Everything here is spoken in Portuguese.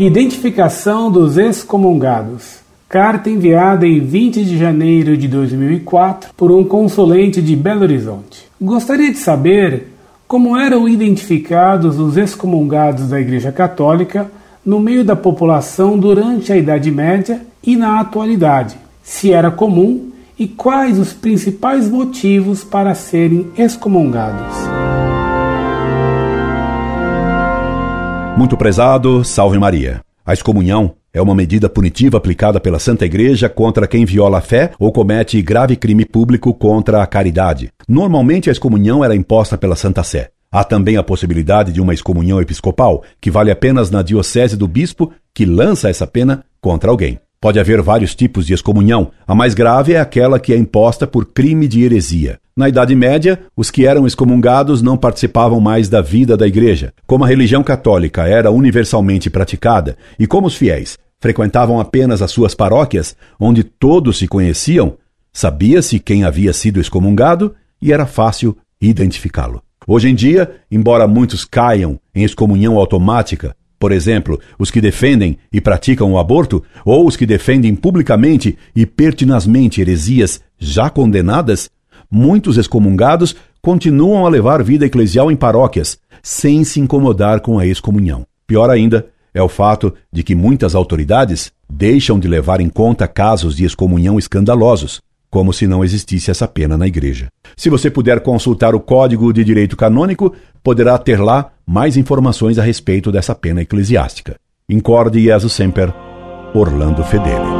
Identificação dos excomungados. Carta enviada em 20 de janeiro de 2004 por um consulente de Belo Horizonte. Gostaria de saber como eram identificados os excomungados da Igreja Católica no meio da população durante a Idade Média e na atualidade, se era comum e quais os principais motivos para serem excomungados. Muito prezado, salve Maria. A excomunhão é uma medida punitiva aplicada pela Santa Igreja contra quem viola a fé ou comete grave crime público contra a caridade. Normalmente a excomunhão era imposta pela Santa Sé. Há também a possibilidade de uma excomunhão episcopal, que vale apenas na diocese do bispo que lança essa pena contra alguém. Pode haver vários tipos de excomunhão. A mais grave é aquela que é imposta por crime de heresia. Na Idade Média, os que eram excomungados não participavam mais da vida da igreja. Como a religião católica era universalmente praticada e como os fiéis frequentavam apenas as suas paróquias, onde todos se conheciam, sabia-se quem havia sido excomungado e era fácil identificá-lo. Hoje em dia, embora muitos caiam em excomunhão automática, por exemplo, os que defendem e praticam o aborto, ou os que defendem publicamente e pertinazmente heresias já condenadas, muitos excomungados continuam a levar vida eclesial em paróquias, sem se incomodar com a excomunhão. Pior ainda é o fato de que muitas autoridades deixam de levar em conta casos de excomunhão escandalosos, como se não existisse essa pena na igreja. Se você puder consultar o Código de Direito Canônico, poderá ter lá mais informações a respeito dessa pena eclesiástica. Incorde Jesus Semper, Orlando Fedeli.